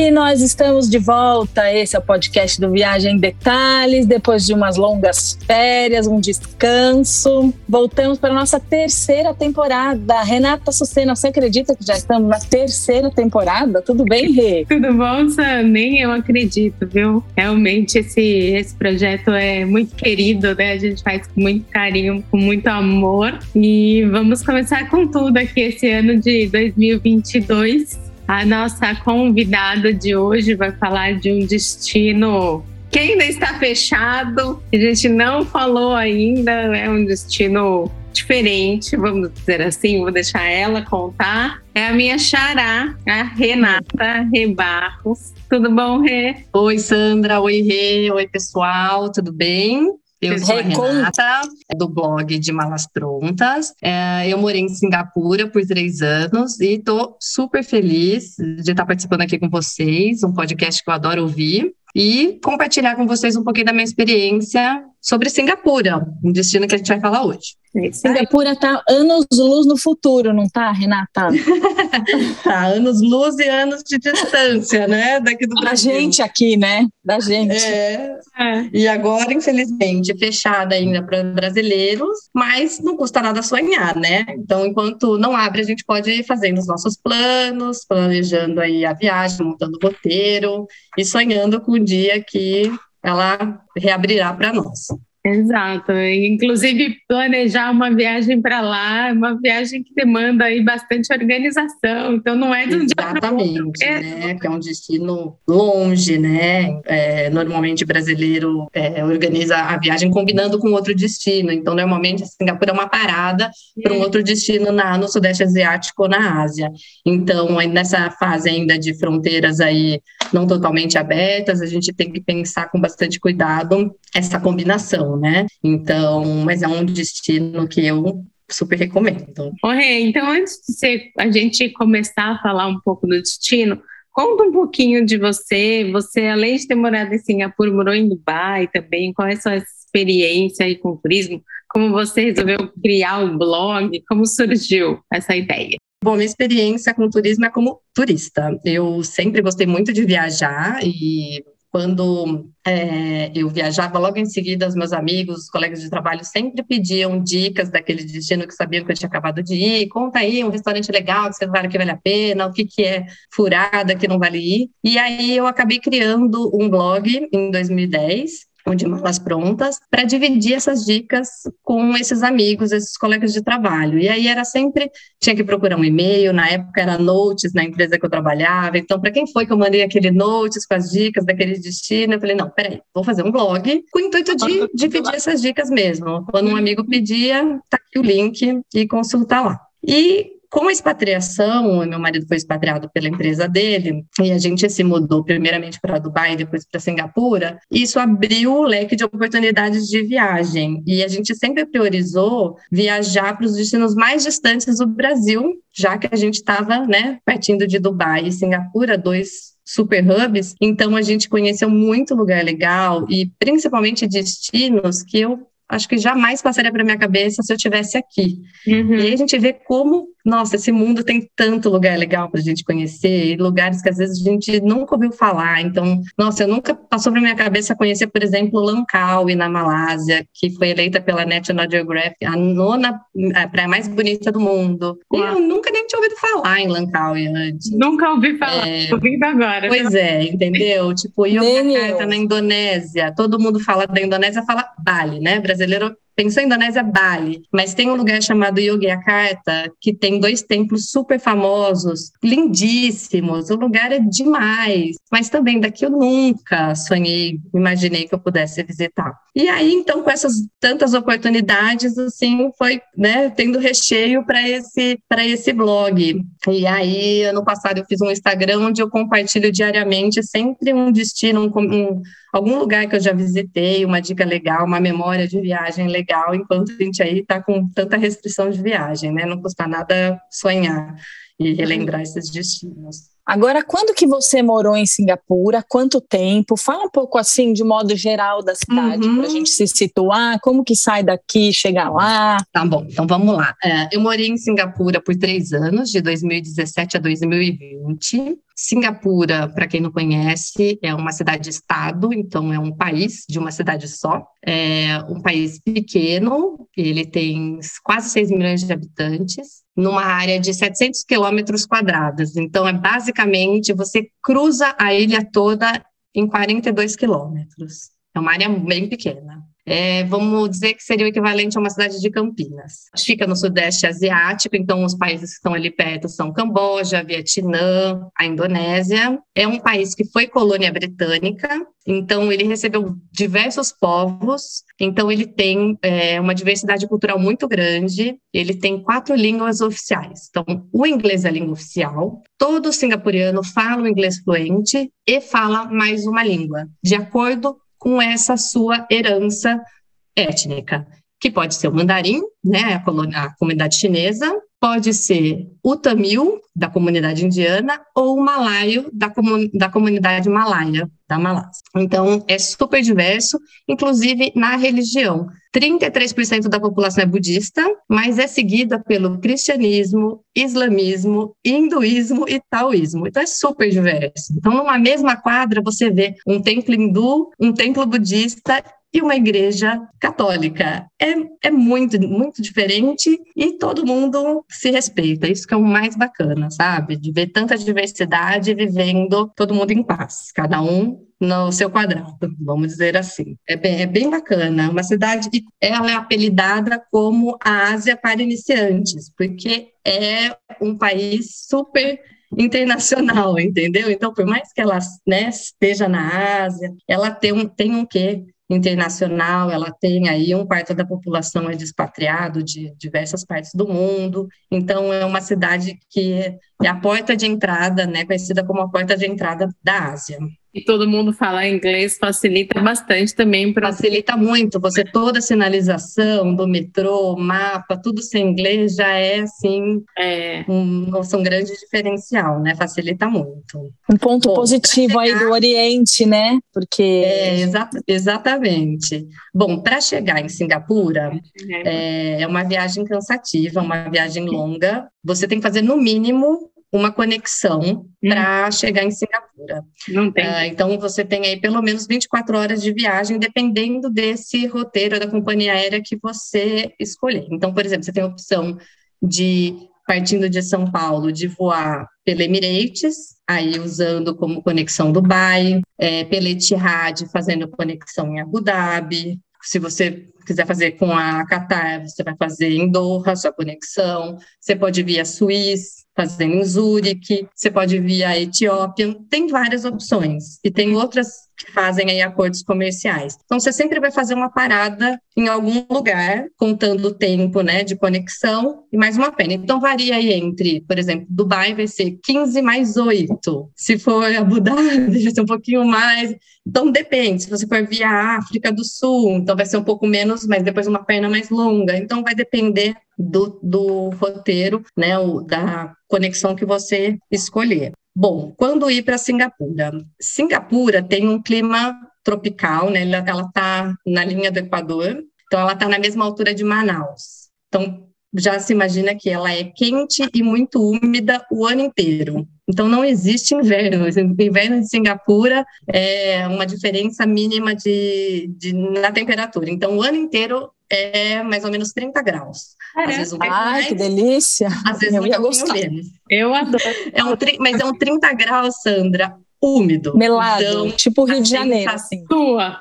E nós estamos de volta. Esse é o podcast do Viagem em Detalhes. Depois de umas longas férias, um descanso, voltamos para a nossa terceira temporada. Renata Sucena, você acredita que já estamos na terceira temporada? Tudo bem, Rê? Tudo bom, Sam? Nem eu acredito, viu? Realmente esse, esse projeto é muito querido, né? A gente faz com muito carinho, com muito amor. E vamos começar com tudo aqui esse ano de 2022 a nossa convidada de hoje vai falar de um destino que ainda está fechado, a gente não falou ainda, é um destino diferente, vamos dizer assim, vou deixar ela contar. É a minha xará, a Renata Rebarros. Tudo bom, Rê? Oi, Sandra. Oi, Rê. Oi, pessoal. Tudo bem? Eu sou a Renata, do blog de Malas Prontas. É, eu morei em Singapura por três anos e estou super feliz de estar participando aqui com vocês, um podcast que eu adoro ouvir e compartilhar com vocês um pouquinho da minha experiência sobre Singapura, um destino que a gente vai falar hoje. Singapura está anos luz no futuro, não tá, Renata? tá, anos luz e anos de distância, né? Daqui do Da gente aqui, né? Da gente. É. é. E agora, infelizmente, fechada ainda para brasileiros, mas não custa nada sonhar, né? Então, enquanto não abre, a gente pode ir fazendo os nossos planos, planejando aí a viagem, montando o roteiro e sonhando com o dia que ela reabrirá para nós. Exato. Inclusive, planejar uma viagem para lá é uma viagem que demanda aí bastante organização. Então, não é de um Exatamente, dia para né? Que é um destino longe, né? É, normalmente, o brasileiro é, organiza a viagem combinando com outro destino. Então, normalmente, Singapura é uma parada para um outro destino na, no Sudeste Asiático ou na Ásia. Então, nessa fase ainda de fronteiras aí não totalmente abertas, a gente tem que pensar com bastante cuidado essa combinação né? Então, mas é um destino que eu super recomendo. Rê, então antes de ser, a gente começar a falar um pouco do destino, conta um pouquinho de você. Você, além de ter morado em Singapura, morou em Dubai também. Qual é a sua experiência aí com o turismo? Como você resolveu criar um blog? Como surgiu essa ideia? Bom, minha experiência com turismo é como turista. Eu sempre gostei muito de viajar e quando é, eu viajava, logo em seguida, os meus amigos, os colegas de trabalho sempre pediam dicas daquele destino que sabiam que eu tinha acabado de ir. Conta aí um restaurante legal que você vale que vale a pena, o que, que é furada que não vale ir. E aí eu acabei criando um blog em 2010 de malas prontas, para dividir essas dicas com esses amigos, esses colegas de trabalho. E aí era sempre, tinha que procurar um e-mail, na época era notes na empresa que eu trabalhava, então para quem foi que eu mandei aquele notes com as dicas daquele destino, eu falei, não, peraí, vou fazer um blog com o intuito de dividir essas dicas mesmo. Quando um amigo pedia, tá aqui o link e consultar lá. E com a expatriação, meu marido foi expatriado pela empresa dele, e a gente se mudou primeiramente para Dubai, depois para Singapura, isso abriu o leque de oportunidades de viagem. E a gente sempre priorizou viajar para os destinos mais distantes do Brasil, já que a gente estava né, partindo de Dubai e Singapura, dois super hubs, então a gente conheceu muito lugar legal e principalmente destinos que eu acho que jamais passaria para minha cabeça se eu tivesse aqui. Uhum. E aí a gente vê como nossa, esse mundo tem tanto lugar legal para a gente conhecer, lugares que às vezes a gente nunca ouviu falar. Então, nossa, eu nunca passou para minha cabeça conhecer, por exemplo, Langkawi, na Malásia, que foi eleita pela National Geographic a nona a praia mais bonita do mundo. E eu nunca nem tinha ouvido falar em Langkawi antes. Nunca ouvi falar, é... ouvindo agora. Pois é, entendeu? Tipo, Yogyakarta na Indonésia, todo mundo fala da Indonésia, fala Bali, né? Brasileiro Pensou Indonésia, Bali, mas tem um lugar chamado Yogyakarta que tem dois templos super famosos, lindíssimos. O lugar é demais, mas também daqui eu nunca sonhei, imaginei que eu pudesse visitar. E aí, então, com essas tantas oportunidades, assim, foi, né, tendo recheio para esse esse blog. E aí, ano passado eu fiz um Instagram onde eu compartilho diariamente sempre um destino, um, um algum lugar que eu já visitei, uma dica legal, uma memória de viagem legal, enquanto a gente aí está com tanta restrição de viagem, né? Não custa nada sonhar e relembrar esses destinos. Agora, quando que você morou em Singapura? Quanto tempo? Fala um pouco assim, de modo geral, da cidade, uhum. para a gente se situar. Como que sai daqui, chega lá? Tá bom, então vamos lá. É, eu morei em Singapura por três anos, de 2017 a 2020. Singapura, para quem não conhece, é uma cidade-estado, então é um país de uma cidade só. É um país pequeno, ele tem quase 6 milhões de habitantes, numa área de 700 quilômetros quadrados. Então, é basicamente você cruza a ilha toda em 42 quilômetros. É uma área bem pequena é, vamos dizer que seria o equivalente a uma cidade de Campinas. Fica no Sudeste Asiático, então os países que estão ali perto são Camboja, Vietnã, a Indonésia. É um país que foi colônia britânica, então ele recebeu diversos povos, então ele tem é, uma diversidade cultural muito grande. Ele tem quatro línguas oficiais. Então, o inglês é a língua oficial. Todo singapuriano fala o inglês fluente e fala mais uma língua, de acordo com essa sua herança étnica, que pode ser o mandarim, né, a, colônia, a comunidade chinesa, pode ser o tamil, da comunidade indiana, ou o malaio, da, comun da comunidade malaia, da Malásia. Então, é super diverso, inclusive na religião. 33% da população é budista, mas é seguida pelo cristianismo, islamismo, hinduísmo e taoísmo. Então, é super diverso. Então, numa mesma quadra, você vê um templo hindu, um templo budista e uma igreja católica. É, é muito, muito diferente e todo mundo se respeita. Isso que é o mais bacana, sabe? De ver tanta diversidade vivendo todo mundo em paz, cada um no seu quadrado, vamos dizer assim. É bem, é bem bacana. Uma cidade que ela é apelidada como a Ásia para iniciantes, porque é um país super internacional, entendeu? Então, por mais que ela né, esteja na Ásia, ela tem um, tem um quê internacional, ela tem aí um quarto da população é despatriado de diversas partes do mundo, então é uma cidade que é a porta de entrada, né, conhecida como a porta de entrada da Ásia. E todo mundo falar inglês facilita bastante também para facilita muito. Você toda a sinalização do metrô, mapa, tudo sem inglês já é assim é. Um, um grande diferencial, né? Facilita muito. Um ponto Bom, positivo chegar... aí do Oriente, né? Porque é, exa exatamente. Bom, para chegar em Singapura é, é uma viagem cansativa, uma viagem longa. Você tem que fazer no mínimo uma conexão hum. para chegar em Singapura. Não tem. Uh, então, você tem aí pelo menos 24 horas de viagem, dependendo desse roteiro da companhia aérea que você escolher. Então, por exemplo, você tem a opção de, partindo de São Paulo, de voar pela Emirates, aí usando como conexão Dubai, é, pela Etihad, fazendo conexão em Abu Dhabi, se você quiser fazer com a Qatar, você vai fazer em Doha, sua conexão. Você pode vir a Suíça, fazendo em Zurique, você pode vir a Etiópia, tem várias opções. E tem outras que fazem aí acordos comerciais. Então, você sempre vai fazer uma parada em algum lugar, contando o tempo né, de conexão e mais uma pena. Então, varia aí entre, por exemplo, Dubai vai ser 15 mais 8. Se for Abu Dhabi, vai ser um pouquinho mais. Então, depende. Se você for via África do Sul, então vai ser um pouco menos, mas depois uma perna mais longa. Então, vai depender do, do roteiro, né, o, da conexão que você escolher. Bom, quando ir para Singapura? Singapura tem um clima tropical, né? Ela está na linha do Equador, então ela está na mesma altura de Manaus. Então já se imagina que ela é quente e muito úmida o ano inteiro. Então não existe inverno. O inverno de Singapura é uma diferença mínima de, de na temperatura. Então o ano inteiro é mais ou menos 30 graus. Às vezes um Ai, mais, que delícia! Às vezes eu um ia gostar. menos. Eu adoro. É um, mas é um 30 graus, Sandra, úmido. Melado, então, tipo Rio de Janeiro. Assim.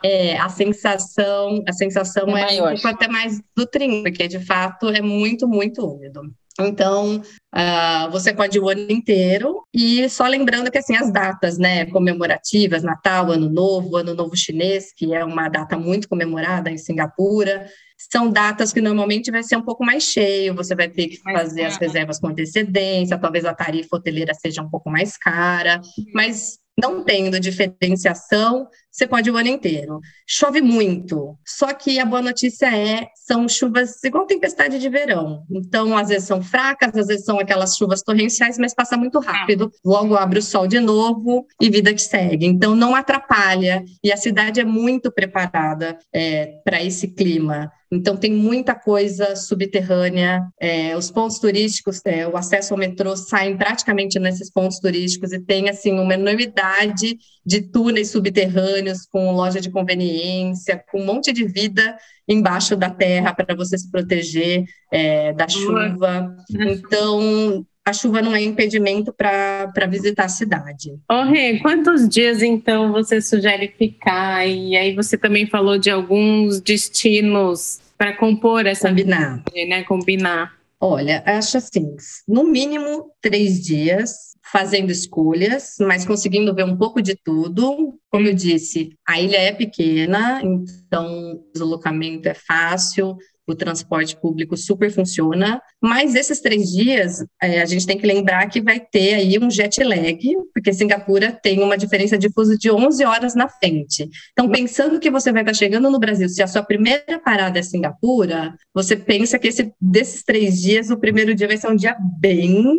É, a sensação, a sensação é, é um pouco até mais do 30, porque de fato é muito, muito úmido. Então, uh, você pode ir o ano inteiro, e só lembrando que, assim, as datas, né, comemorativas, Natal, Ano Novo, Ano Novo Chinês, que é uma data muito comemorada em Singapura, são datas que normalmente vai ser um pouco mais cheio, você vai ter que fazer as reservas com antecedência, talvez a tarifa hoteleira seja um pouco mais cara, uhum. mas não tendo diferenciação, você pode o ano inteiro. Chove muito, só que a boa notícia é são chuvas igual tempestade de verão. Então, às vezes são fracas, às vezes são aquelas chuvas torrenciais, mas passa muito rápido. Logo abre o sol de novo e vida que segue. Então, não atrapalha. E a cidade é muito preparada é, para esse clima. Então, tem muita coisa subterrânea. É, os pontos turísticos, é, o acesso ao metrô saem praticamente nesses pontos turísticos e tem, assim, uma enormidade de túneis subterrâneos com loja de conveniência, com um monte de vida embaixo da terra para você se proteger é, da chuva. Então, a chuva não é impedimento para visitar a cidade. Oh, Rê, quantos dias então você sugere ficar? E aí você também falou de alguns destinos para compor essa combinar, viagem, né? Combinar. Olha, acho assim, no mínimo três dias fazendo escolhas, mas conseguindo ver um pouco de tudo. Como eu disse, a ilha é pequena, então o deslocamento é fácil, o transporte público super funciona, mas esses três dias é, a gente tem que lembrar que vai ter aí um jet lag, porque Singapura tem uma diferença de fuso de 11 horas na frente. Então, pensando que você vai estar chegando no Brasil, se a sua primeira parada é Singapura, você pensa que esse, desses três dias, o primeiro dia vai ser um dia bem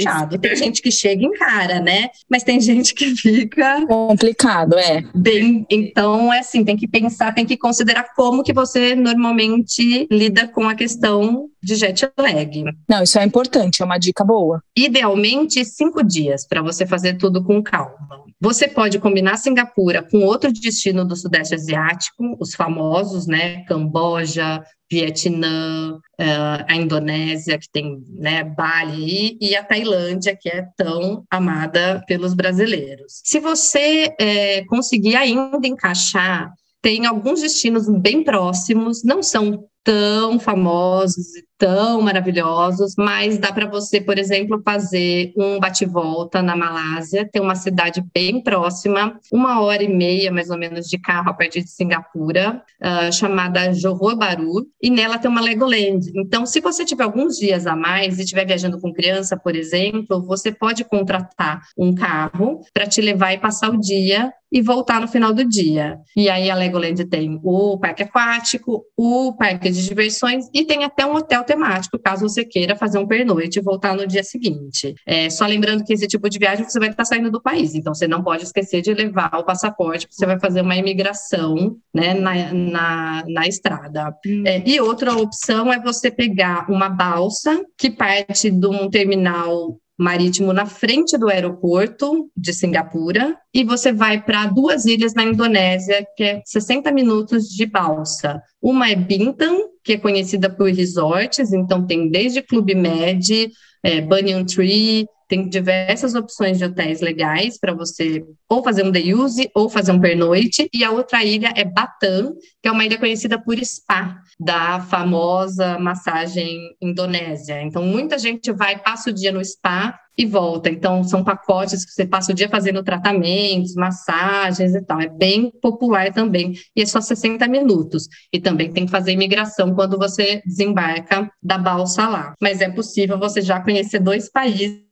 chato. Tem gente que chega em cara, né? Mas tem gente que fica... Complicado, é. Bem, então, é assim, tem que pensar, tem que considerar como que você normalmente lida com a questão de jet lag. Não, isso é importante, é uma dica boa. Idealmente, cinco dias para você fazer tudo com calma. Você pode combinar Singapura com outro destino do Sudeste Asiático, os famosos, né? Camboja, Vietnã, uh, a Indonésia, que tem né, Bali, e a Tailândia, que é tão amada pelos brasileiros. Se você é, conseguir ainda encaixar tem alguns destinos bem próximos, não são tão famosos e tão maravilhosos, mas dá para você, por exemplo, fazer um bate-volta na Malásia, tem uma cidade bem próxima, uma hora e meia mais ou menos de carro a partir de Singapura, uh, chamada Johor Bahru, e nela tem uma Legoland. Então, se você tiver alguns dias a mais e estiver viajando com criança, por exemplo, você pode contratar um carro para te levar e passar o dia e voltar no final do dia. E aí a Legoland tem o parque aquático, o parque de diversões e tem até um hotel temático, caso você queira fazer um pernoite e voltar no dia seguinte. É, só lembrando que esse tipo de viagem você vai estar saindo do país, então você não pode esquecer de levar o passaporte, porque você vai fazer uma imigração né, na, na, na estrada. Hum. É, e outra opção é você pegar uma balsa que parte de um terminal marítimo na frente do aeroporto de Singapura e você vai para duas ilhas na Indonésia, que é 60 minutos de balsa. Uma é Bintan, que é conhecida por resorts, então tem desde Clube Med, é, Banyan Tree, tem diversas opções de hotéis legais para você ou fazer um day use ou fazer um pernoite. E a outra ilha é Batam, que é uma ilha conhecida por spa, da famosa massagem indonésia. Então, muita gente vai, passa o dia no spa e volta. Então, são pacotes que você passa o dia fazendo tratamentos, massagens e tal. É bem popular também. E é só 60 minutos. E também tem que fazer imigração quando você desembarca da balsa lá. Mas é possível você já conhecer dois países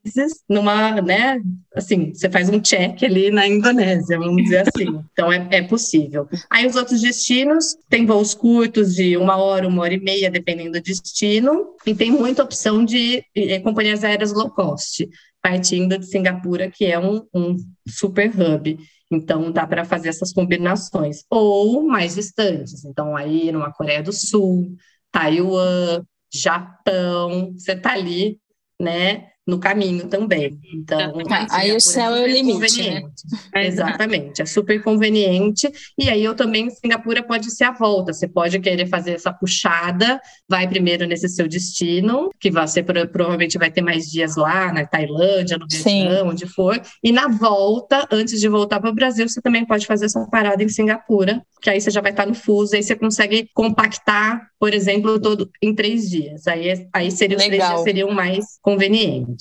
numa, né? Assim, você faz um check ali na Indonésia, vamos dizer assim. Então, é, é possível. Aí, os outros destinos, tem voos curtos de uma hora, uma hora e meia, dependendo do destino. E tem muita opção de companhias aéreas low cost partindo de Singapura, que é um, um super hub. Então, dá para fazer essas combinações. Ou mais distantes. Então, aí, numa Coreia do Sul, Taiwan, Japão, você está ali, né? No caminho também. Então, ah, aí o céu é o limite, né? Exatamente, é super conveniente. E aí eu também, Singapura pode ser a volta. Você pode querer fazer essa puxada, vai primeiro nesse seu destino, que você provavelmente vai ter mais dias lá na Tailândia, no Vietnã, onde for. E na volta, antes de voltar para o Brasil, você também pode fazer essa parada em Singapura, que aí você já vai estar no fuso, aí você consegue compactar, por exemplo, todo em três dias. Aí, aí seria, os três dias seriam mais convenientes.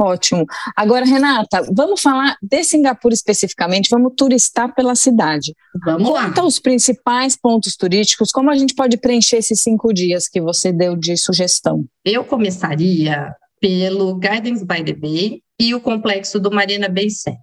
Ótimo. Agora, Renata, vamos falar de Singapura especificamente, vamos turistar pela cidade. Vamos Conta lá. Então, os principais pontos turísticos, como a gente pode preencher esses cinco dias que você deu de sugestão? Eu começaria pelo Gardens by the Bay e o complexo do Marina Bay Sands.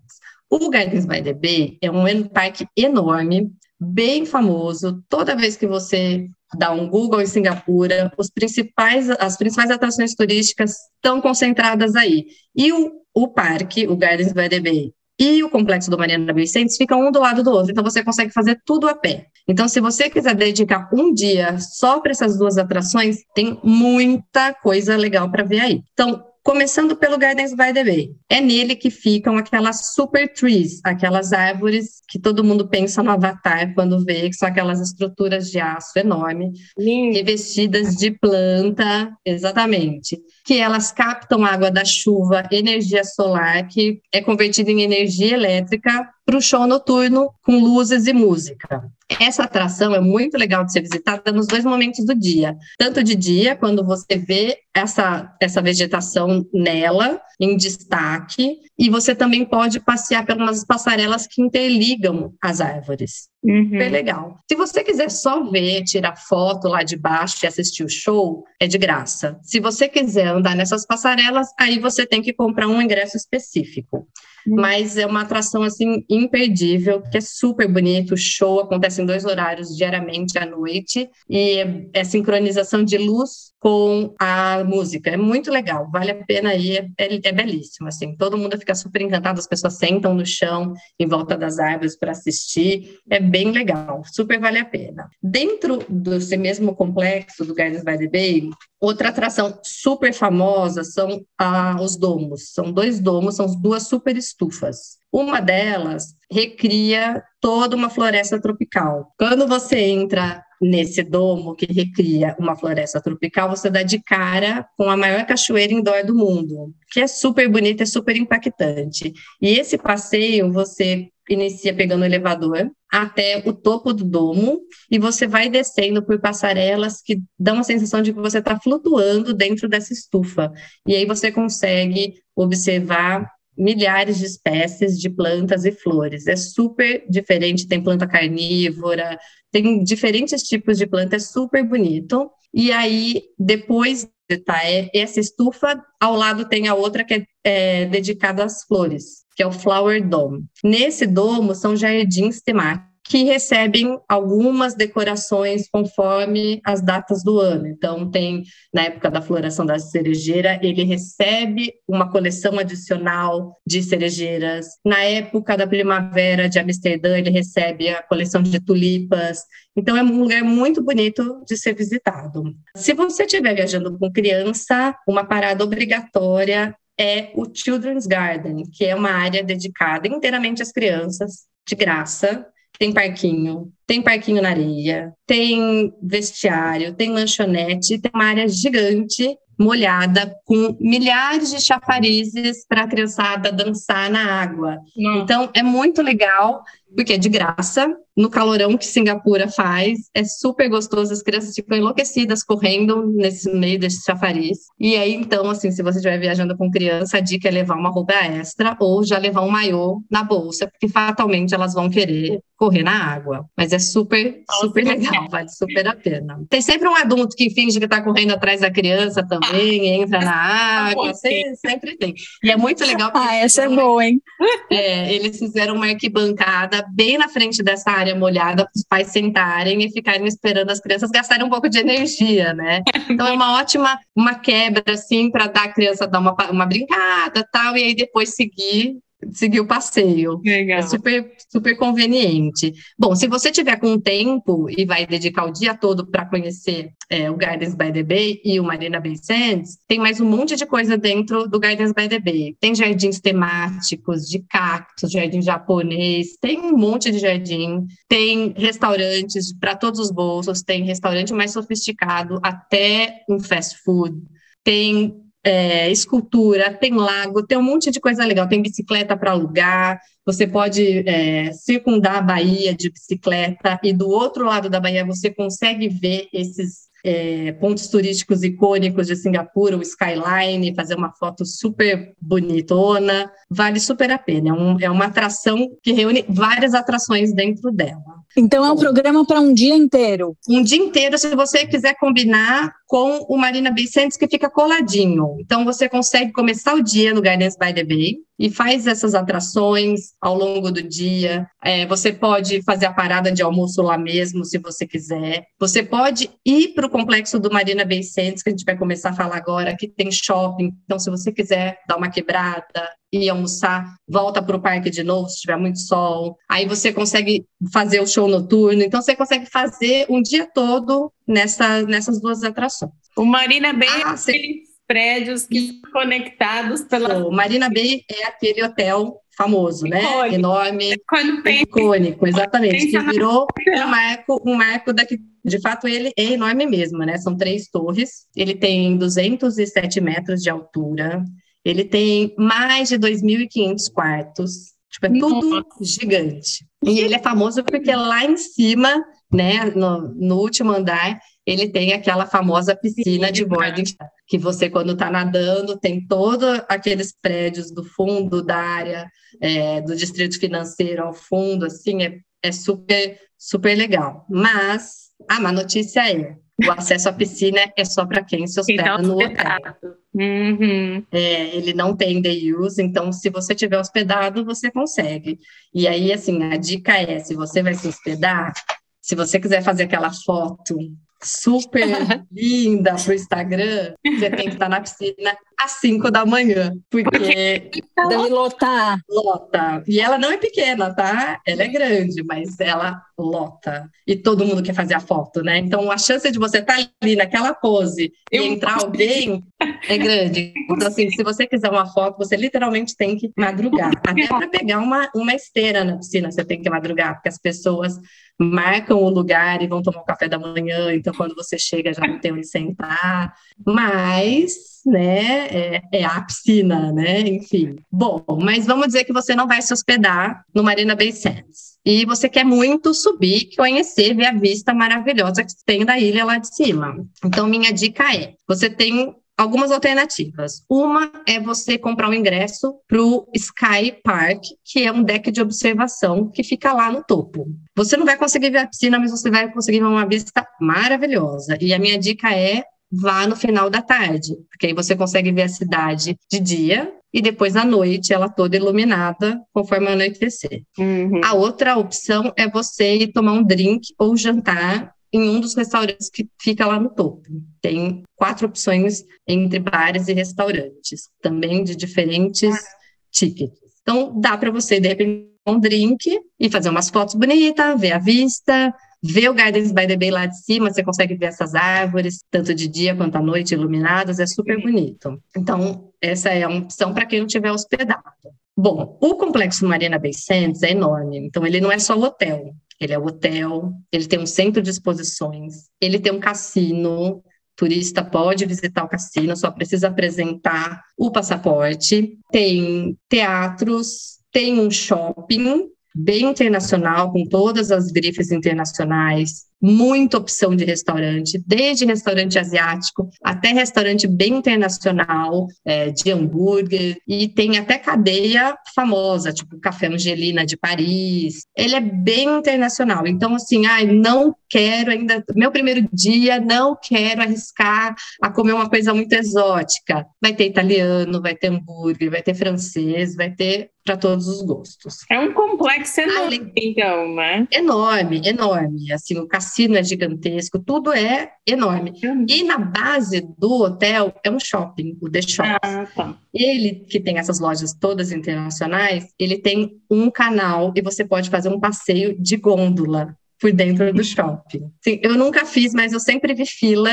O Gardens by the Bay é um parque enorme, bem famoso. Toda vez que você dá um Google em Singapura, os principais, as principais atrações turísticas estão concentradas aí. E o, o parque, o Gardens by the Bay, e o complexo do Mariana Sands ficam um do lado do outro, então você consegue fazer tudo a pé. Então, se você quiser dedicar um dia só para essas duas atrações, tem muita coisa legal para ver aí. Então, Começando pelo Gardens by the Bay. É nele que ficam aquelas super trees, aquelas árvores que todo mundo pensa no Avatar quando vê, que são aquelas estruturas de aço enorme, revestidas de planta, exatamente. Que elas captam água da chuva, energia solar, que é convertida em energia elétrica para o show noturno com luzes e música. Essa atração é muito legal de ser visitada nos dois momentos do dia. Tanto de dia, quando você vê essa, essa vegetação nela, em destaque, e você também pode passear pelas passarelas que interligam as árvores. Uhum. Legal. Se você quiser só ver, tirar foto lá de baixo e assistir o show, é de graça. Se você quiser andar nessas passarelas, aí você tem que comprar um ingresso específico. Uhum. Mas é uma atração assim imperdível, que é super bonito. O show acontece em dois horários diariamente à noite e é sincronização de luz com a música. É muito legal, vale a pena ir, é, é belíssimo, assim, todo mundo fica super encantado, as pessoas sentam no chão, em volta das árvores para assistir, é bem legal, super vale a pena. Dentro desse mesmo complexo do Gardens by the Bay, outra atração super famosa são ah, os domos, são dois domos, são duas super estufas. Uma delas recria toda uma floresta tropical. Quando você entra nesse domo que recria uma floresta tropical, você dá de cara com a maior cachoeira indoor do mundo, que é super bonita, é super impactante. E esse passeio você inicia pegando o elevador até o topo do domo e você vai descendo por passarelas que dão a sensação de que você está flutuando dentro dessa estufa. E aí você consegue observar milhares de espécies de plantas e flores. É super diferente, tem planta carnívora, tem diferentes tipos de planta, é super bonito. E aí, depois tá, é, essa estufa, ao lado tem a outra que é, é dedicada às flores, que é o Flower Dome. Nesse domo são jardins temáticos que recebem algumas decorações conforme as datas do ano. Então, tem, na época da floração da cerejeira, ele recebe uma coleção adicional de cerejeiras. Na época da primavera de Amsterdã, ele recebe a coleção de tulipas. Então, é um lugar muito bonito de ser visitado. Se você estiver viajando com criança, uma parada obrigatória é o Children's Garden, que é uma área dedicada inteiramente às crianças, de graça tem parquinho, tem parquinho na areia, tem vestiário, tem lanchonete, tem uma área gigante molhada com milhares de chafarizes para a criançada dançar na água. Então é muito legal porque é de graça, no calorão que Singapura faz, é super gostoso, as crianças ficam enlouquecidas correndo nesse meio desse chafariz. E aí, então, assim, se você estiver viajando com criança, a dica é levar uma roupa extra ou já levar um maiô na bolsa, porque fatalmente elas vão querer correr na água. Mas é super, super legal, vale super a pena. Tem sempre um adulto que finge que está correndo atrás da criança também, entra na água, sempre tem. E é muito legal. Ah, essa é boa, hein? É, eles fizeram uma arquibancada bem na frente dessa área molhada para os pais sentarem e ficarem esperando as crianças gastarem um pouco de energia, né? Então é uma ótima uma quebra assim para dar a criança dar uma, uma brincada, tal, e aí depois seguir seguir o passeio. Legal. É super, super conveniente. Bom, se você tiver com tempo e vai dedicar o dia todo para conhecer é, o Gardens by the Bay e o Marina Bay Sands, tem mais um monte de coisa dentro do Gardens by the Bay. Tem jardins temáticos, de cactos, jardim japonês, tem um monte de jardim, tem restaurantes para todos os bolsos, tem restaurante mais sofisticado, até um fast food, tem é, escultura, tem lago, tem um monte de coisa legal, tem bicicleta para alugar, você pode é, circundar a Bahia de bicicleta e do outro lado da Bahia você consegue ver esses é, pontos turísticos icônicos de Singapura, o Skyline, fazer uma foto super bonitona, vale super a pena. É, um, é uma atração que reúne várias atrações dentro dela. Então é um programa para um dia inteiro. Um dia inteiro, se você quiser combinar com o Marina Bay Sands, que fica coladinho. Então, você consegue começar o dia no Gardens by the Bay e faz essas atrações ao longo do dia. É, você pode fazer a parada de almoço lá mesmo, se você quiser. Você pode ir para o complexo do Marina Bay Sands, que a gente vai começar a falar agora, que tem shopping. Então, se você quiser dar uma quebrada, ir almoçar, volta para o parque de novo se tiver muito sol. Aí você consegue fazer o show noturno. Então, você consegue fazer um dia todo nessa, nessas duas atrações. O Marina Bay ah, é aqueles prédios que conectados pela. O Marina Bay é aquele hotel famoso, né? icônico. Enorme, Quando pensa, icônico, exatamente, que virou um marco, um marco daqui. De fato, ele é enorme mesmo, né? São três torres. Ele tem 207 metros de altura. Ele tem mais de 2.500 quartos. Tipo, é tudo gigante. E ele é famoso porque lá em cima, né, no, no último andar, ele tem aquela famosa piscina de boarding que você, quando está nadando, tem todos aqueles prédios do fundo da área é, do distrito financeiro ao fundo, assim, é, é super, super legal. Mas a má notícia é o acesso à piscina é só para quem se hospeda então, no hotel. Uhum. É, ele não tem day use, então se você tiver hospedado, você consegue. E aí, assim, a dica é, se você vai se hospedar, se você quiser fazer aquela foto super linda para o Instagram, você tem que estar na piscina às 5 da manhã, porque deve lotar. Lota. E ela não é pequena, tá? Ela é grande, mas ela lota. E todo mundo quer fazer a foto, né? Então a chance de você estar ali naquela pose Eu... e entrar alguém é grande. Então, assim, se você quiser uma foto, você literalmente tem que madrugar. Até para pegar uma, uma esteira na piscina, você tem que madrugar, porque as pessoas marcam o lugar e vão tomar um café da manhã, então quando você chega já não tem onde sentar. Mas né? É, é, a piscina, né? Enfim. Bom, mas vamos dizer que você não vai se hospedar no Marina Bay Sands. E você quer muito subir, conhecer, ver a vista maravilhosa que tem da ilha lá de cima. Então, minha dica é: você tem algumas alternativas. Uma é você comprar um ingresso para o Sky Park, que é um deck de observação que fica lá no topo. Você não vai conseguir ver a piscina, mas você vai conseguir ver uma vista maravilhosa. E a minha dica é vá no final da tarde, porque aí você consegue ver a cidade de dia e depois à noite ela toda iluminada conforme anoitecer. Uhum. A outra opção é você ir tomar um drink ou jantar em um dos restaurantes que fica lá no topo. Tem quatro opções entre bares e restaurantes, também de diferentes tickets. Então dá para você de repente um drink e fazer umas fotos bonitas, ver a vista, ver o Gardens by the Bay lá de cima, você consegue ver essas árvores, tanto de dia quanto à noite, iluminadas, é super bonito. Então, essa é uma opção para quem não tiver hospedado. Bom, o complexo Marina Bay Sands é enorme, então ele não é só o hotel, ele é o hotel, ele tem um centro de exposições, ele tem um cassino, turista pode visitar o cassino, só precisa apresentar o passaporte, tem teatros, tem um shopping, bem internacional, com todas as grifes internacionais, muita opção de restaurante, desde restaurante asiático até restaurante bem internacional, é, de hambúrguer, e tem até cadeia famosa, tipo Café Angelina de Paris. Ele é bem internacional. Então, assim, ai, não quero ainda, meu primeiro dia, não quero arriscar a comer uma coisa muito exótica. Vai ter italiano, vai ter hambúrguer, vai ter francês, vai ter para todos os gostos. É um complexo enorme, então, né? Enorme, enorme. Assim, o cassino é gigantesco, tudo é enorme. E na base do hotel é um shopping, o The Shop. Ah, tá. Ele, que tem essas lojas todas internacionais, ele tem um canal e você pode fazer um passeio de gôndola por dentro do shopping. Sim, eu nunca fiz, mas eu sempre vi fila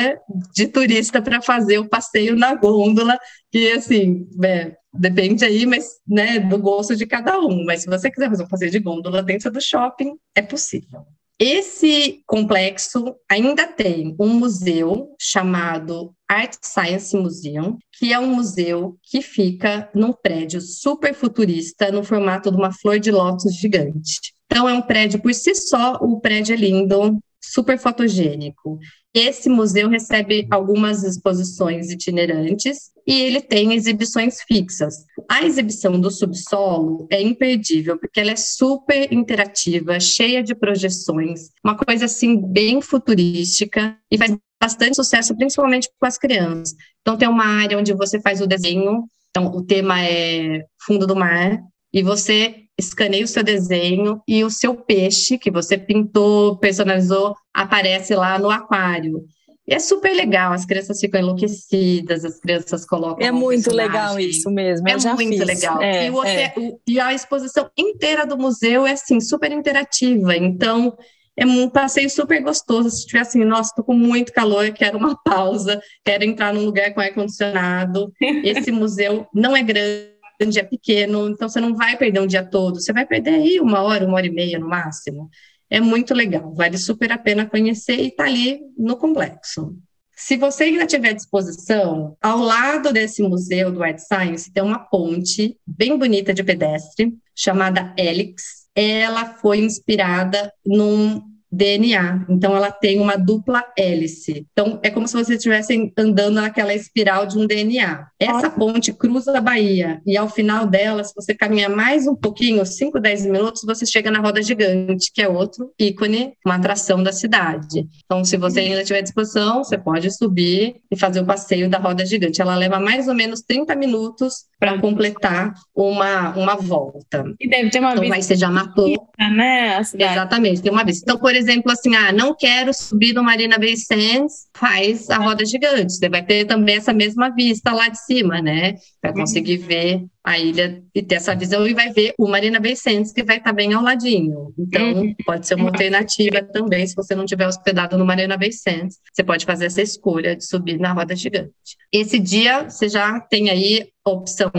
de turista para fazer o passeio na gôndola, que assim, é, depende aí, mas né, do gosto de cada um. Mas se você quiser fazer um passeio de gôndola dentro do shopping, é possível. Esse complexo ainda tem um museu chamado Art Science Museum, que é um museu que fica num prédio super futurista, no formato de uma flor de lótus gigante. Então, é um prédio por si só, o prédio é lindo, super fotogênico. Esse museu recebe algumas exposições itinerantes e ele tem exibições fixas. A exibição do subsolo é imperdível, porque ela é super interativa, cheia de projeções, uma coisa assim bem futurística e faz bastante sucesso, principalmente com as crianças. Então, tem uma área onde você faz o desenho, então o tema é fundo do mar, e você escaneia o seu desenho e o seu peixe que você pintou, personalizou, aparece lá no aquário. E é super legal, as crianças ficam enlouquecidas, as crianças colocam. É muito legal isso mesmo. É muito fiz. legal. É, e, o, é. e, a exposição inteira do museu é assim, super interativa. Então, é um passeio super gostoso. Se tiver assim, nossa, tô com muito calor, quero uma pausa, quero entrar num lugar com ar-condicionado. Esse museu não é grande é pequeno, então você não vai perder um dia todo, você vai perder aí uma hora, uma hora e meia no máximo. É muito legal, vale super a pena conhecer e tá ali no complexo. Se você ainda tiver disposição, ao lado desse museu do Art Science tem uma ponte bem bonita de pedestre chamada Helix. Ela foi inspirada num DNA. Então, ela tem uma dupla hélice. Então, é como se vocês estivessem andando naquela espiral de um DNA. Essa ponte cruza a Bahia e, ao final dela, se você caminhar mais um pouquinho, 5, 10 minutos, você chega na Roda Gigante, que é outro ícone, uma atração da cidade. Então, se você ainda tiver disposição, você pode subir e fazer o passeio da Roda Gigante. Ela leva mais ou menos 30 minutos para completar uma, uma volta. E deve ter uma então, vista. Aí você já matou. Né, Exatamente, tem uma vista. Então, por exemplo, assim, ah, não quero subir no Marina Bay Sands, faz a roda gigante. Você vai ter também essa mesma vista lá de cima, né? Vai uhum. conseguir ver a ilha e ter essa visão e vai ver o Marina Bay Sands, que vai estar tá bem ao ladinho. Então, uhum. pode ser uma alternativa também, se você não tiver hospedado no Marina Bay Sands, você pode fazer essa escolha de subir na roda gigante. Esse dia, você já tem aí a opção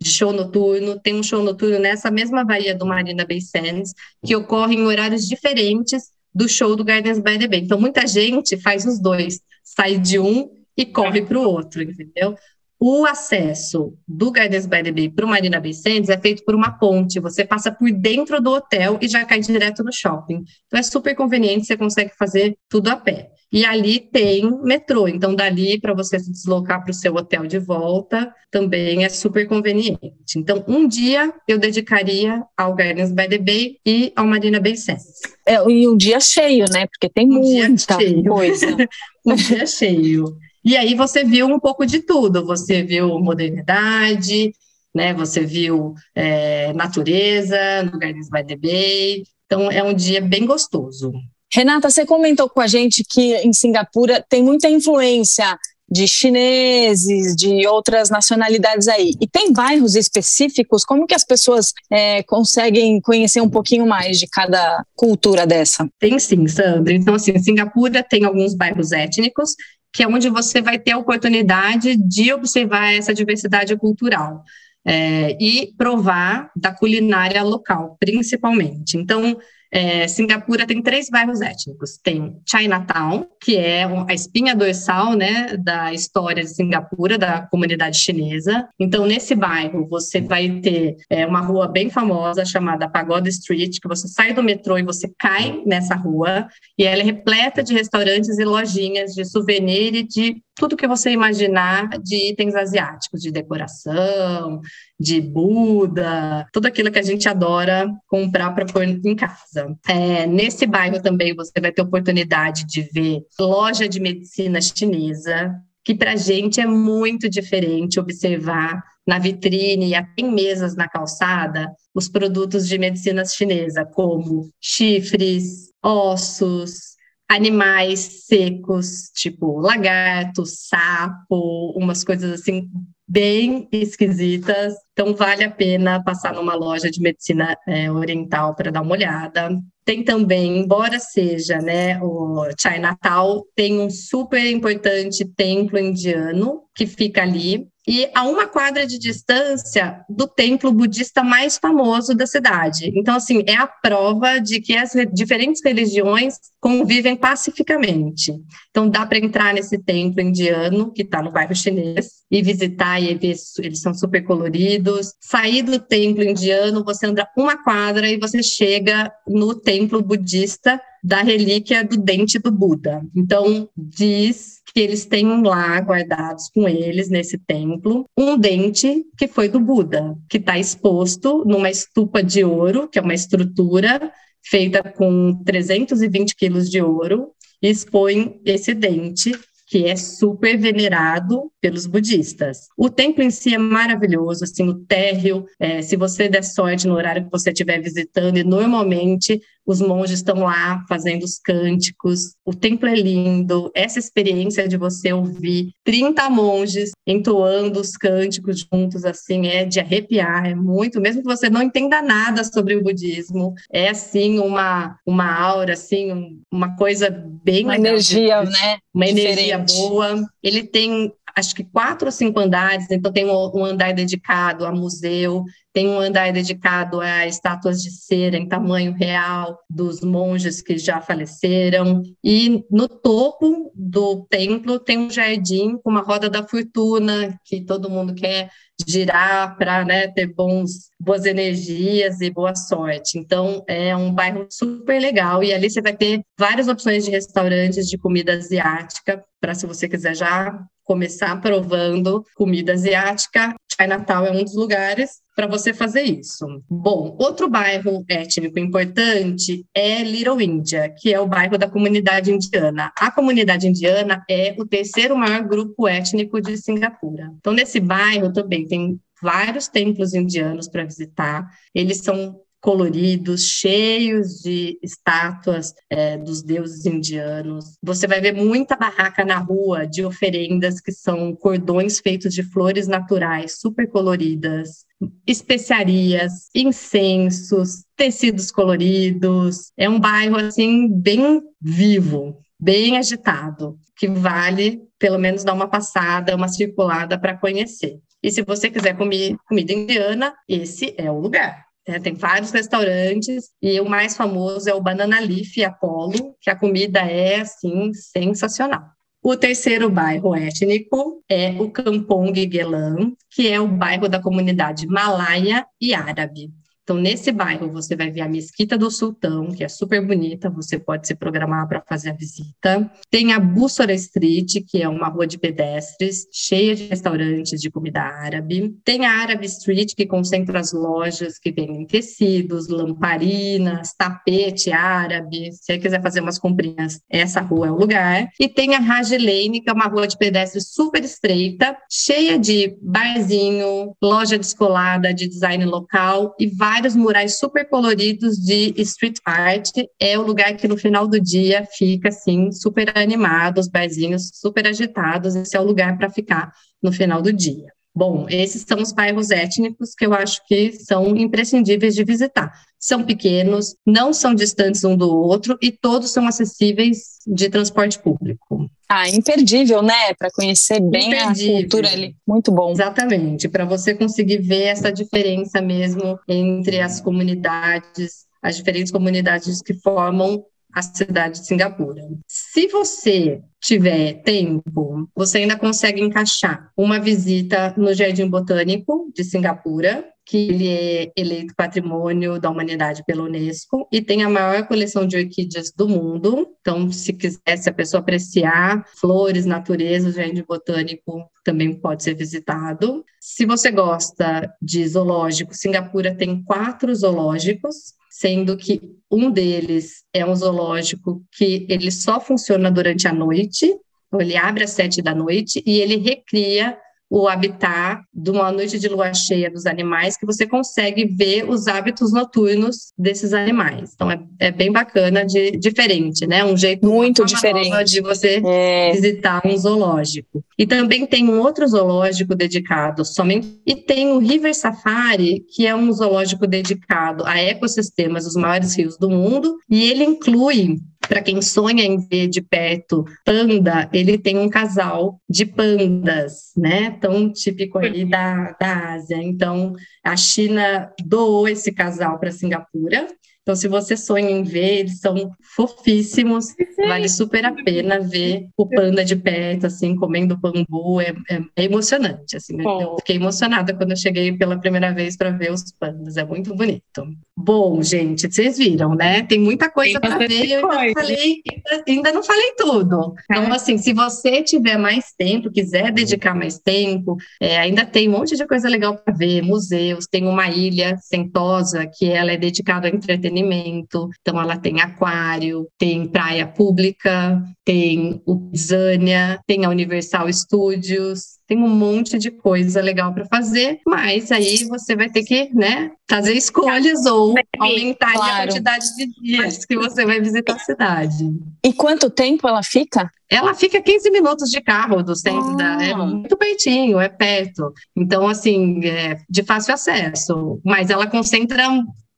de show noturno, tem um show noturno nessa mesma Bahia do Marina Bay Sands, que ocorre em horários diferentes do show do Gardens by the Bay. Então, muita gente faz os dois, sai de um e corre para o outro, entendeu? O acesso do Gardens by the Bay para o Marina Bay Sands é feito por uma ponte. Você passa por dentro do hotel e já cai direto no shopping. Então é super conveniente, você consegue fazer tudo a pé. E ali tem metrô, então dali para você se deslocar para o seu hotel de volta também é super conveniente. Então, um dia eu dedicaria ao Gardens by the Bay e ao Marina Bay Sands. É, e um dia cheio, né? Porque tem um muita coisa. um dia cheio. E aí você viu um pouco de tudo. Você viu modernidade, né? Você viu é, natureza no Gardens by the Bay. Então, é um dia bem gostoso. Renata, você comentou com a gente que em Singapura tem muita influência de chineses, de outras nacionalidades aí. E tem bairros específicos? Como que as pessoas é, conseguem conhecer um pouquinho mais de cada cultura dessa? Tem sim, Sandra. Então, assim, Singapura tem alguns bairros étnicos, que é onde você vai ter a oportunidade de observar essa diversidade cultural. É, e provar da culinária local, principalmente. Então, é, Singapura tem três bairros étnicos. Tem Chinatown, que é a espinha dorsal né, da história de Singapura, da comunidade chinesa. Então, nesse bairro, você vai ter é, uma rua bem famosa chamada Pagoda Street, que você sai do metrô e você cai nessa rua, e ela é repleta de restaurantes e lojinhas de souvenir e de tudo que você imaginar de itens asiáticos, de decoração, de Buda, tudo aquilo que a gente adora comprar para pôr em casa. É, nesse bairro também você vai ter oportunidade de ver loja de medicina chinesa, que para a gente é muito diferente observar na vitrine e até em mesas na calçada os produtos de medicina chinesa, como chifres, ossos, animais secos, tipo lagarto, sapo, umas coisas assim bem esquisitas. Então vale a pena passar numa loja de medicina é, oriental para dar uma olhada. Tem também, embora seja né, o Chinatown, tem um super importante templo indiano que fica ali e a uma quadra de distância do templo budista mais famoso da cidade. Então, assim, é a prova de que as diferentes religiões convivem pacificamente. Então, dá para entrar nesse templo indiano, que está no bairro chinês, e visitar e ver, eles são super coloridos. Sair do templo indiano, você anda uma quadra e você chega no templo budista da relíquia do dente do Buda. Então, diz que eles têm lá guardados com eles nesse templo um dente que foi do Buda, que está exposto numa estupa de ouro, que é uma estrutura feita com 320 quilos de ouro, e expõe esse dente que é super venerado pelos budistas. O templo em si é maravilhoso, assim, o térreo, é, se você der sorte no horário que você estiver visitando, e normalmente os monges estão lá fazendo os cânticos, o templo é lindo, essa experiência de você ouvir 30 monges entoando os cânticos juntos, assim, é de arrepiar, é muito, mesmo que você não entenda nada sobre o budismo, é assim uma, uma aura, assim, uma coisa bem uma legal, energia, né? Uma Diferente. energia boa. Ele tem acho que quatro ou cinco andares, então tem um andar dedicado a museu, tem um andar dedicado a estátuas de cera em tamanho real dos monges que já faleceram. E no topo do templo tem um jardim com uma roda da fortuna, que todo mundo quer girar para né, ter bons, boas energias e boa sorte. Então, é um bairro super legal. E ali você vai ter várias opções de restaurantes de comida asiática, para se você quiser já começar provando comida asiática. Chinatown é um dos lugares para você fazer isso. Bom, outro bairro étnico importante é Little India, que é o bairro da comunidade indiana. A comunidade indiana é o terceiro maior grupo étnico de Singapura. Então, nesse bairro também tem vários templos indianos para visitar. Eles são coloridos, cheios de estátuas é, dos deuses indianos. Você vai ver muita barraca na rua de oferendas que são cordões feitos de flores naturais, super coloridas, especiarias, incensos, tecidos coloridos. É um bairro assim bem vivo, bem agitado, que vale pelo menos dar uma passada, uma circulada para conhecer. E se você quiser comer comida indiana, esse é o lugar. É, tem vários restaurantes e o mais famoso é o Banana Leaf Apollo, que a comida é assim sensacional. O terceiro bairro étnico é o Kampong Gelam, que é o bairro da comunidade malaia e árabe. Então, nesse bairro, você vai ver a Mesquita do Sultão, que é super bonita, você pode se programar para fazer a visita. Tem a Bússola Street, que é uma rua de pedestres, cheia de restaurantes de comida árabe. Tem a Arab Street, que concentra as lojas que vendem tecidos, lamparinas, tapete árabe. Se você quiser fazer umas comprinhas, essa rua é o lugar. E tem a Raj Lane, que é uma rua de pedestres super estreita, cheia de barzinho, loja descolada de design local e vários vários murais super coloridos de street art. É o lugar que no final do dia fica assim super animado, os barzinhos super agitados. Esse é o lugar para ficar no final do dia. Bom, esses são os bairros étnicos que eu acho que são imprescindíveis de visitar. São pequenos, não são distantes um do outro e todos são acessíveis de transporte público. Ah, imperdível, né? Para conhecer bem imperdível. a cultura ali. Muito bom. Exatamente, para você conseguir ver essa diferença mesmo entre as comunidades, as diferentes comunidades que formam a cidade de Singapura. Se você tiver tempo, você ainda consegue encaixar uma visita no Jardim Botânico de Singapura, que ele é eleito Patrimônio da Humanidade pela Unesco e tem a maior coleção de orquídeas do mundo. Então, se quiser, se a pessoa apreciar flores, natureza, Jardim Botânico também pode ser visitado. Se você gosta de zoológico, Singapura tem quatro zoológicos, sendo que um deles é um zoológico que ele só funciona durante a noite, então ele abre às sete da noite e ele recria o habitat de uma noite de lua cheia dos animais, que você consegue ver os hábitos noturnos desses animais. Então é, é bem bacana, de, diferente, né? Um jeito muito diferente de você é. visitar um zoológico. E também tem um outro zoológico dedicado somente e tem o River Safari, que é um zoológico dedicado a ecossistemas dos maiores rios do mundo, e ele inclui para quem sonha em ver de perto panda, ele tem um casal de pandas, né? Tão típico aí da, da Ásia. Então, a China doou esse casal para Singapura. Então, se você sonha em ver, eles são fofíssimos, vale super a pena ver o panda de perto, assim, comendo bambu, é, é, é emocionante, assim, eu fiquei emocionada quando eu cheguei pela primeira vez para ver os pandas, é muito bonito. Bom, gente, vocês viram, né? Tem muita coisa para ver, eu ainda, falei, ainda, ainda, não falei tudo. Então, é. assim, se você tiver mais tempo, quiser dedicar mais tempo, é, ainda tem um monte de coisa legal para ver, museus, tem uma ilha Sentosa, que ela é dedicada ao entretenimento, então ela tem aquário, tem praia pública, tem o Pisânia, tem a Universal Studios, tem um monte de coisa legal para fazer, mas aí você vai ter que, né, fazer escolhas ou aumentar claro. a quantidade de dias que você vai visitar a cidade. E quanto tempo ela fica? Ela fica 15 minutos de carro do centro da. É ah. muito pertinho, é perto. Então, assim, é de fácil acesso. Mas ela concentra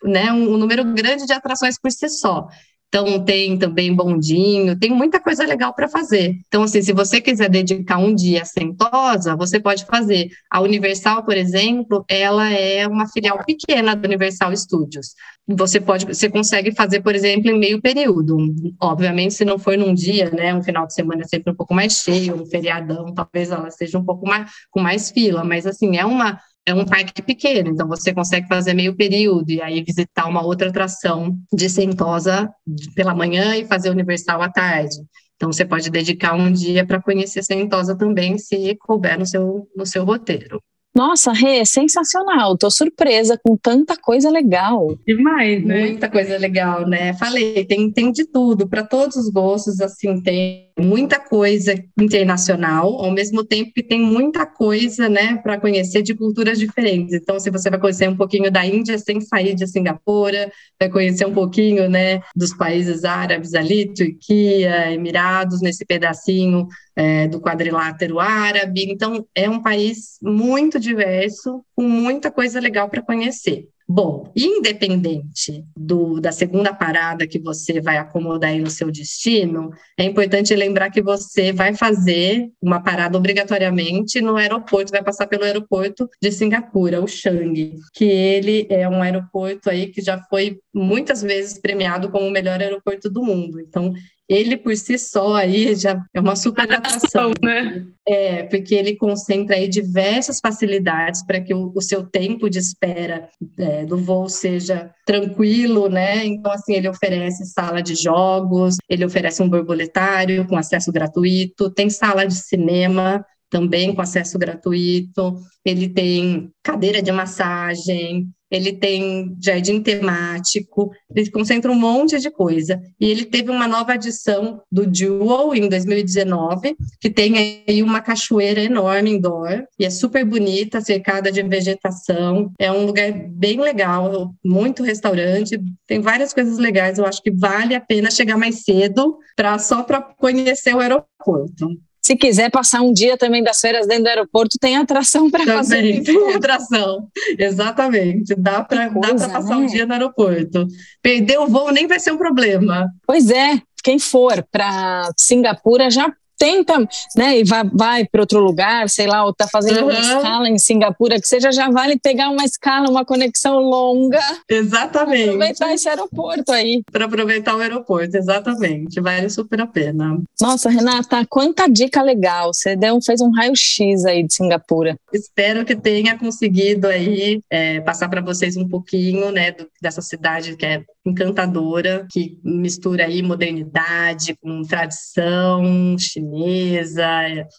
né, um, um número grande de atrações por si só. Então, tem também bondinho, tem muita coisa legal para fazer. Então, assim, se você quiser dedicar um dia a Sentosa, você pode fazer. A Universal, por exemplo, ela é uma filial pequena da Universal Studios. Você pode, você consegue fazer, por exemplo, em meio período. Obviamente, se não for num dia, né, um final de semana é sempre um pouco mais cheio, um feriadão, talvez ela seja um pouco mais com mais fila, mas assim, é uma é um parque pequeno, então você consegue fazer meio período e aí visitar uma outra atração de Sentosa pela manhã e fazer Universal à tarde. Então você pode dedicar um dia para conhecer Sentosa também, se couber no seu, no seu roteiro. Nossa, Rê, sensacional. Tô surpresa com tanta coisa legal. Demais, né? Muita coisa legal, né? Falei, tem, tem de tudo, para todos os gostos, assim, tem muita coisa internacional, ao mesmo tempo que tem muita coisa, né, para conhecer de culturas diferentes. Então, se você vai conhecer um pouquinho da Índia sem sair de Singapura, vai conhecer um pouquinho, né, dos países árabes ali, Turquia, Emirados, nesse pedacinho é, do quadrilátero árabe. Então, é um país muito diverso, com muita coisa legal para conhecer. Bom, independente do, da segunda parada que você vai acomodar aí no seu destino, é importante lembrar que você vai fazer uma parada obrigatoriamente no aeroporto, vai passar pelo aeroporto de Singapura, o Changi, que ele é um aeroporto aí que já foi muitas vezes premiado como o melhor aeroporto do mundo. Então, ele por si só aí já é uma super atração, né? É, porque ele concentra aí diversas facilidades para que o, o, seu tempo de espera é, do voo seja tranquilo, né? Então, assim, ele oferece sala de jogos, ele oferece um borboletário com acesso gratuito, tem sala de cinema, também com acesso gratuito, ele tem cadeira de massagem, ele tem jardim temático, ele concentra um monte de coisa. E ele teve uma nova adição do Jewel em 2019, que tem aí uma cachoeira enorme indoor, e é super bonita, cercada de vegetação. É um lugar bem legal, muito restaurante, tem várias coisas legais. Eu acho que vale a pena chegar mais cedo para só para conhecer o aeroporto. Se quiser passar um dia também das férias dentro do aeroporto, tem atração para fazer. Tem atração, exatamente. Dá para passar né? um dia no aeroporto. Perder o voo nem vai ser um problema. Pois é, quem for para Singapura já tenta, né, e vai, vai para outro lugar, sei lá, ou tá fazendo uhum. uma escala em Singapura, que seja, já vale pegar uma escala, uma conexão longa. Exatamente. Aproveitar esse aeroporto aí. Para aproveitar o aeroporto, exatamente. Vale super a pena. Nossa, Renata, quanta dica legal. Você deu, fez um raio-x aí de Singapura. Espero que tenha conseguido aí é, passar para vocês um pouquinho, né, do, dessa cidade que é encantadora, que mistura aí modernidade com tradição chinesa.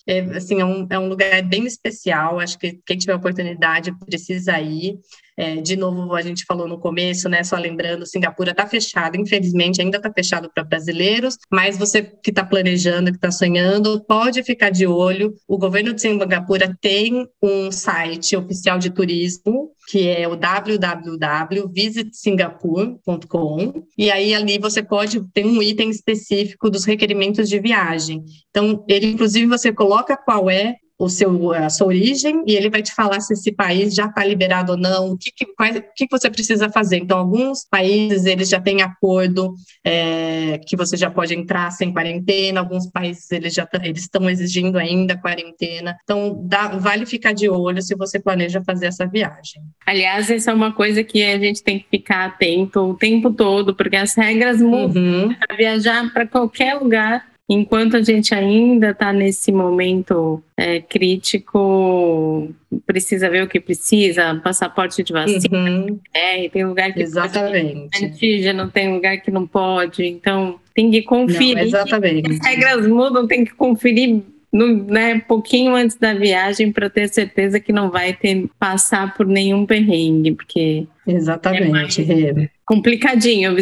É, assim, é um, é um lugar bem especial. Acho que quem tiver oportunidade precisa ir. É, de novo, a gente falou no começo, né? Só lembrando, Singapura está fechado, infelizmente ainda está fechado para brasileiros, mas você que está planejando, que está sonhando, pode ficar de olho. O governo de Singapura tem um site oficial de turismo que é o www.visitsingapore.com, e aí ali você pode ter um item específico dos requerimentos de viagem. Então, ele inclusive você coloca qual é o seu, a sua origem e ele vai te falar se esse país já está liberado ou não, o que, que, quais, o que, você precisa fazer. Então, alguns países eles já têm acordo é, que você já pode entrar sem quarentena, alguns países eles já eles estão exigindo ainda quarentena. Então, dá, vale ficar de olho se você planeja fazer essa viagem. Aliás, essa é uma coisa que a gente tem que ficar atento o tempo todo, porque as regras mudam uhum. para viajar para qualquer lugar enquanto a gente ainda está nesse momento é, crítico, precisa ver o que precisa, passaporte de vacina, uhum. é, tem lugar que exatamente. pode antígeno, tem lugar que não pode, então tem que conferir. Não, exatamente. As regras mudam, tem que conferir no, né, pouquinho antes da viagem para ter certeza que não vai ter passar por nenhum perrengue, porque exatamente é complicadinho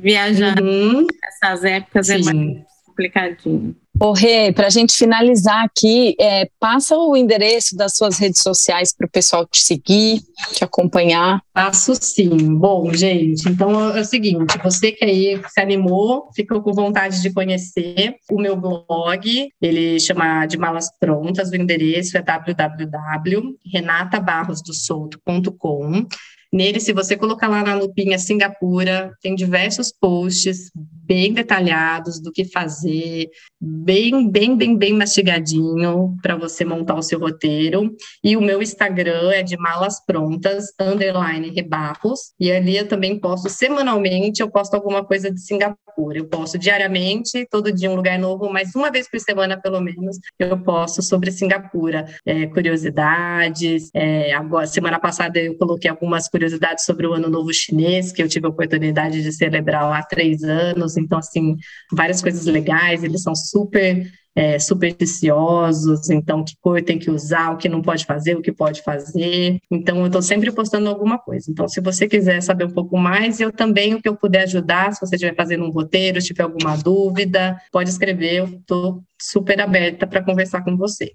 viajar uhum. nessas épocas é Sim. é mais complicadinho. Ô, Rê, para a gente finalizar aqui, é, passa o endereço das suas redes sociais para o pessoal te seguir, te acompanhar. Passo sim. Bom, gente, então é o seguinte: você que aí se animou, ficou com vontade de conhecer o meu blog, ele chama de Malas Prontas, o endereço é www.renatabarrosdosouto.com. Nele, se você colocar lá na lupinha Singapura, tem diversos posts bem detalhados do que fazer, bem, bem, bem, bem mastigadinho para você montar o seu roteiro. E o meu Instagram é de malas prontas, underline rebarros. E ali eu também posto semanalmente, eu posto alguma coisa de Singapura. Eu posto diariamente, todo dia um lugar novo, mas uma vez por semana, pelo menos, eu posto sobre Singapura. É, curiosidades. É, agora, semana passada eu coloquei algumas curiosidades sobre o Ano Novo Chinês, que eu tive a oportunidade de celebrar há três anos. Então, assim, várias coisas legais, eles são super é, supersticiosos, então que cor tem que usar, o que não pode fazer, o que pode fazer. Então, eu estou sempre postando alguma coisa. Então, se você quiser saber um pouco mais, eu também, o que eu puder ajudar, se você estiver fazendo um roteiro, tiver alguma dúvida, pode escrever, eu estou super aberta para conversar com vocês.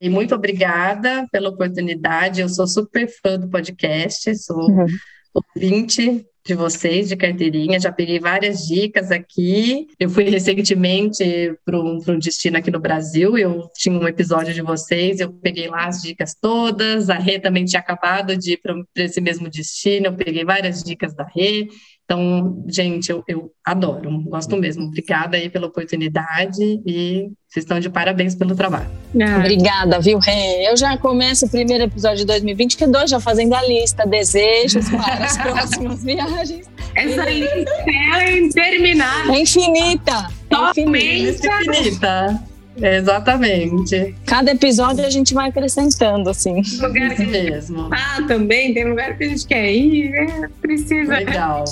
E muito obrigada pela oportunidade, eu sou super fã do podcast, sou uhum. ouvinte de vocês de carteirinha, já peguei várias dicas aqui. Eu fui recentemente para um, um, destino aqui no Brasil, eu tinha um episódio de vocês, eu peguei lá as dicas todas. A Rê também tinha acabado de ir para esse mesmo destino, eu peguei várias dicas da Rê. Então, gente, eu, eu adoro, gosto mesmo. Obrigada aí pela oportunidade e vocês estão de parabéns pelo trabalho. Ah. Obrigada, viu, Rê? Eu já começo o primeiro episódio de 2022 já fazendo a lista, desejos para as próximas viagens. Essa lista é interminável. É infinita. Totalmente é infinita. Exatamente. Cada episódio a gente vai acrescentando, assim. Lugar que mesmo. Ah, também tem lugar que a gente quer ir, é, precisa. Legal.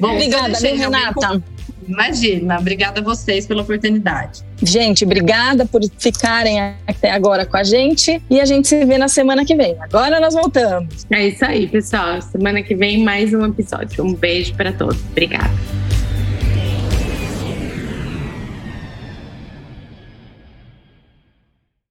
Bom, obrigada, viu, Renata? Imagina, obrigada a vocês pela oportunidade. Gente, obrigada por ficarem até agora com a gente e a gente se vê na semana que vem. Agora nós voltamos. É isso aí, pessoal. Semana que vem mais um episódio. Um beijo para todos. Obrigada.